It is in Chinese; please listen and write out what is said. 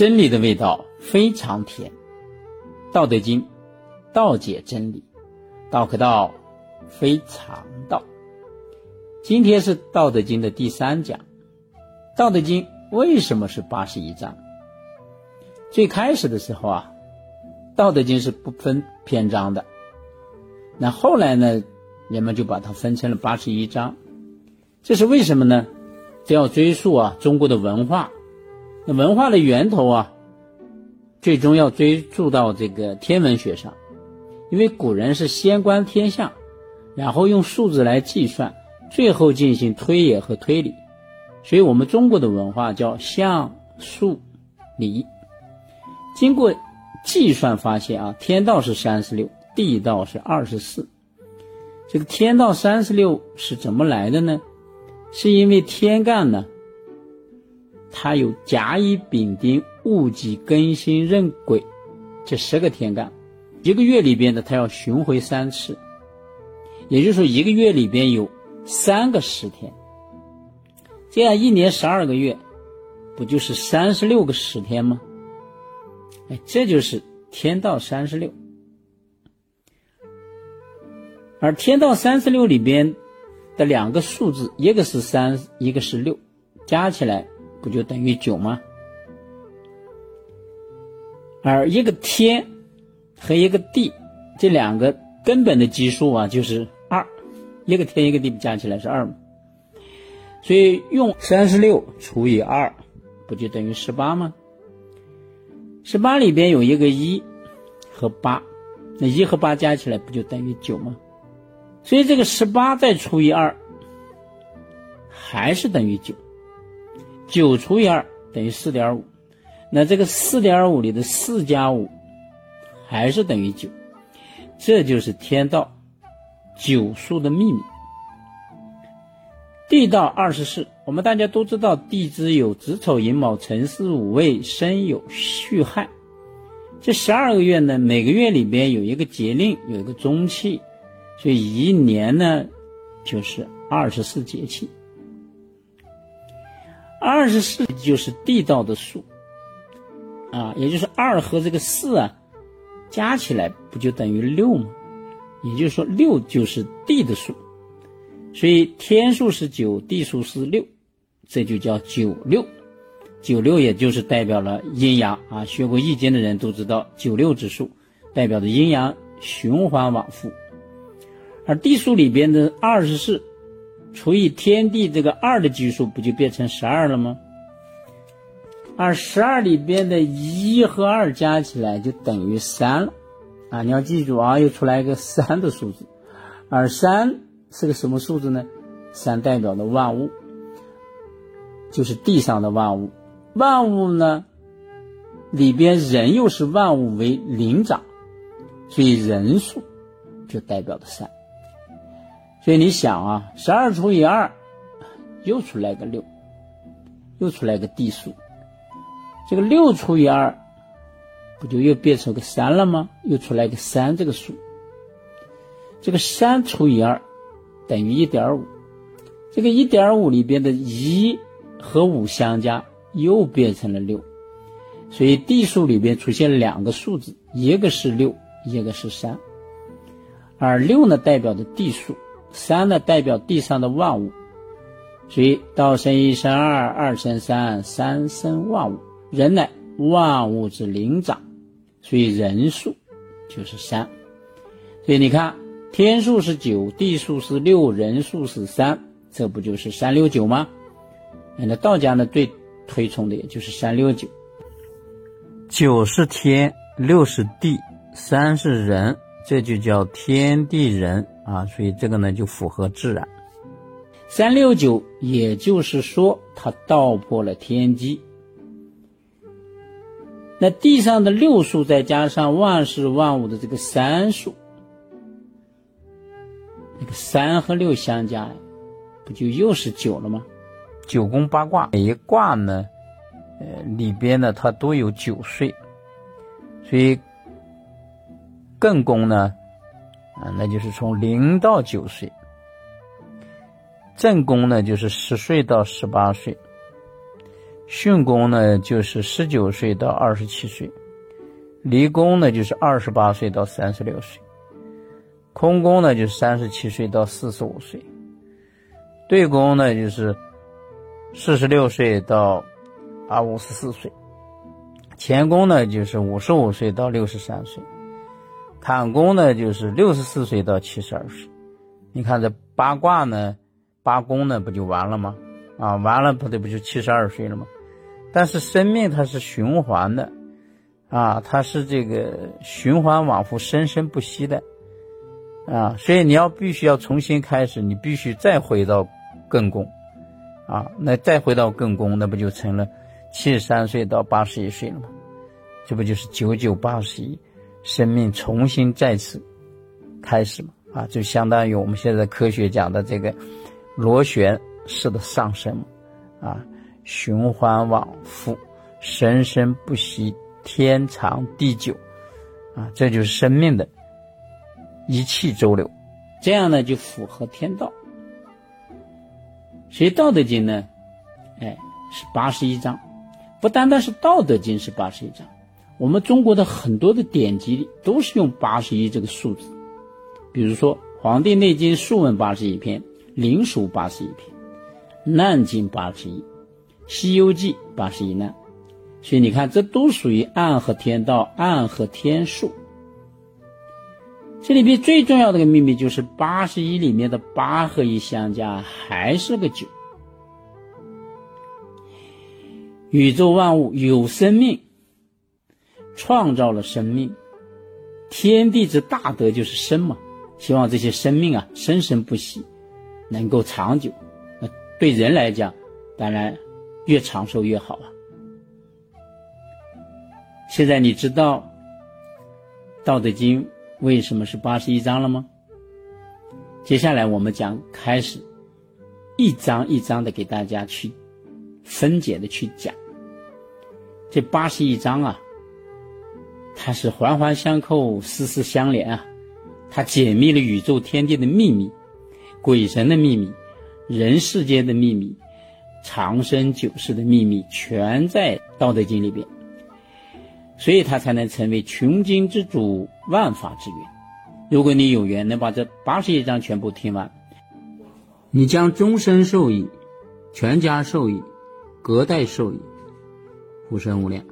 真理的味道非常甜，《道德经》道解真理，道可道非常道。今天是《道德经》的第三讲，《道德经》为什么是八十一章？最开始的时候啊，《道德经》是不分篇章的，那后来呢，人们就把它分成了八十一章，这是为什么呢？这要追溯啊，中国的文化。文化的源头啊，最终要追溯到这个天文学上，因为古人是先观天象，然后用数字来计算，最后进行推演和推理，所以我们中国的文化叫象数理。经过计算发现啊，天道是三十六，地道是二十四。这个天道三十六是怎么来的呢？是因为天干呢？它有甲乙丙丁戊己庚辛壬癸这十个天干，一个月里边呢，它要巡回三次，也就是说一个月里边有三个十天，这样一年十二个月，不就是三十六个十天吗？哎，这就是天道三十六，而天道三十六里边的两个数字，一个是三，一个是六，加起来。不就等于九吗？而一个天和一个地这两个根本的基数啊，就是二，一个天一个地加起来是二嘛。所以用三十六除以二，不就等于十八吗？十八里边有一个一和八，那一和八加起来不就等于九吗？所以这个十八再除以二，还是等于九。九除以二等于四点五，那这个四点五里的四加五还是等于九，这就是天道九数的秘密。地道二十四，我们大家都知道，地支有子丑寅卯辰巳午未申酉戌亥，这十二个月呢，每个月里边有一个节令，有一个中气，所以一年呢就是二十四节气。二十四就是地道的数，啊，也就是二和这个四啊，加起来不就等于六吗？也就是说，六就是地的数，所以天数是九，地数是六，这就叫九六。九六也就是代表了阴阳啊，学过易经的人都知道，九六之数代表着阴阳循环往复，而地数里边的二十四。除以天地这个二的基数，不就变成十二了吗？而十二里边的一和二加起来就等于三了，啊，你要记住啊，又出来一个三的数字。而三是个什么数字呢？三代表的万物，就是地上的万物。万物呢，里边人又是万物为灵长，所以人数就代表的三。所以你想啊，十二除以二，又出来个六，又出来个地数。这个六除以二，不就又变成个三了吗？又出来个三这个数。这个三除以二，等于一点五。这个一点五里边的一和五相加，又变成了六。所以地数里边出现两个数字，一个是六，一个是三。而六呢，代表的地数。三呢，代表地上的万物，所以道生一，生二，二生三，三生万物。人乃万物之灵长，所以人数就是三。所以你看，天数是九，地数是六，人数是三，这不就是三六九吗？那道家呢，最推崇的也就是三六九。九是天，六是地，三是人，这就叫天地人。啊，所以这个呢就符合自然。三六九，也就是说，它道破了天机。那地上的六数再加上万事万物的这个三数，那个三和六相加，不就又是九了吗？九宫八卦，每一卦呢，呃，里边呢它都有九岁，所以艮宫呢。啊，那就是从零到九岁，正宫呢就是十岁到十八岁，巽宫呢就是十九岁到二十七岁，离宫呢就是二十八岁到三十六岁，空宫呢就是三十七岁到四十五岁，对宫呢就是四十六岁到啊五十四岁，乾宫呢就是五十五岁到六十三岁，坎宫呢就是六十四岁到七十二岁。你看这八卦呢，八宫呢不就完了吗？啊，完了不得不就七十二岁了吗？但是生命它是循环的，啊，它是这个循环往复、生生不息的，啊，所以你要必须要重新开始，你必须再回到艮宫，啊，那再回到艮宫，那不就成了七十三岁到八十一岁了吗？这不就是九九八十一，生命重新再次开始嘛？啊，就相当于我们现在科学讲的这个螺旋式的上升，啊，循环往复，生生不息，天长地久，啊，这就是生命的一气周流，这样呢就符合天道。所以《道德经》呢，哎，是八十一章，不单单是《道德经》是八十一章，我们中国的很多的典籍里都是用八十一这个数字。比如说，《黄帝内经·素问》八十一篇，《灵枢》八十一篇，《难经》八十一，《西游记》八十一难，所以你看，这都属于暗合天道、暗合天数。这里边最重要的一个秘密就是八十一里面的八和一相加还是个九。宇宙万物有生命，创造了生命，天地之大德就是生嘛。希望这些生命啊生生不息，能够长久。那对人来讲，当然越长寿越好啊。现在你知道《道德经》为什么是八十一章了吗？接下来我们将开始一章一章的给大家去分解的去讲。这八十一章啊，它是环环相扣、丝丝相连啊。它解密了宇宙天地的秘密，鬼神的秘密，人世间的秘密，长生久世的秘密，全在《道德经》里边，所以它才能成为穷经之主，万法之源。如果你有缘能把这八十一章全部听完，你将终身受益，全家受益，隔代受益，福生无量。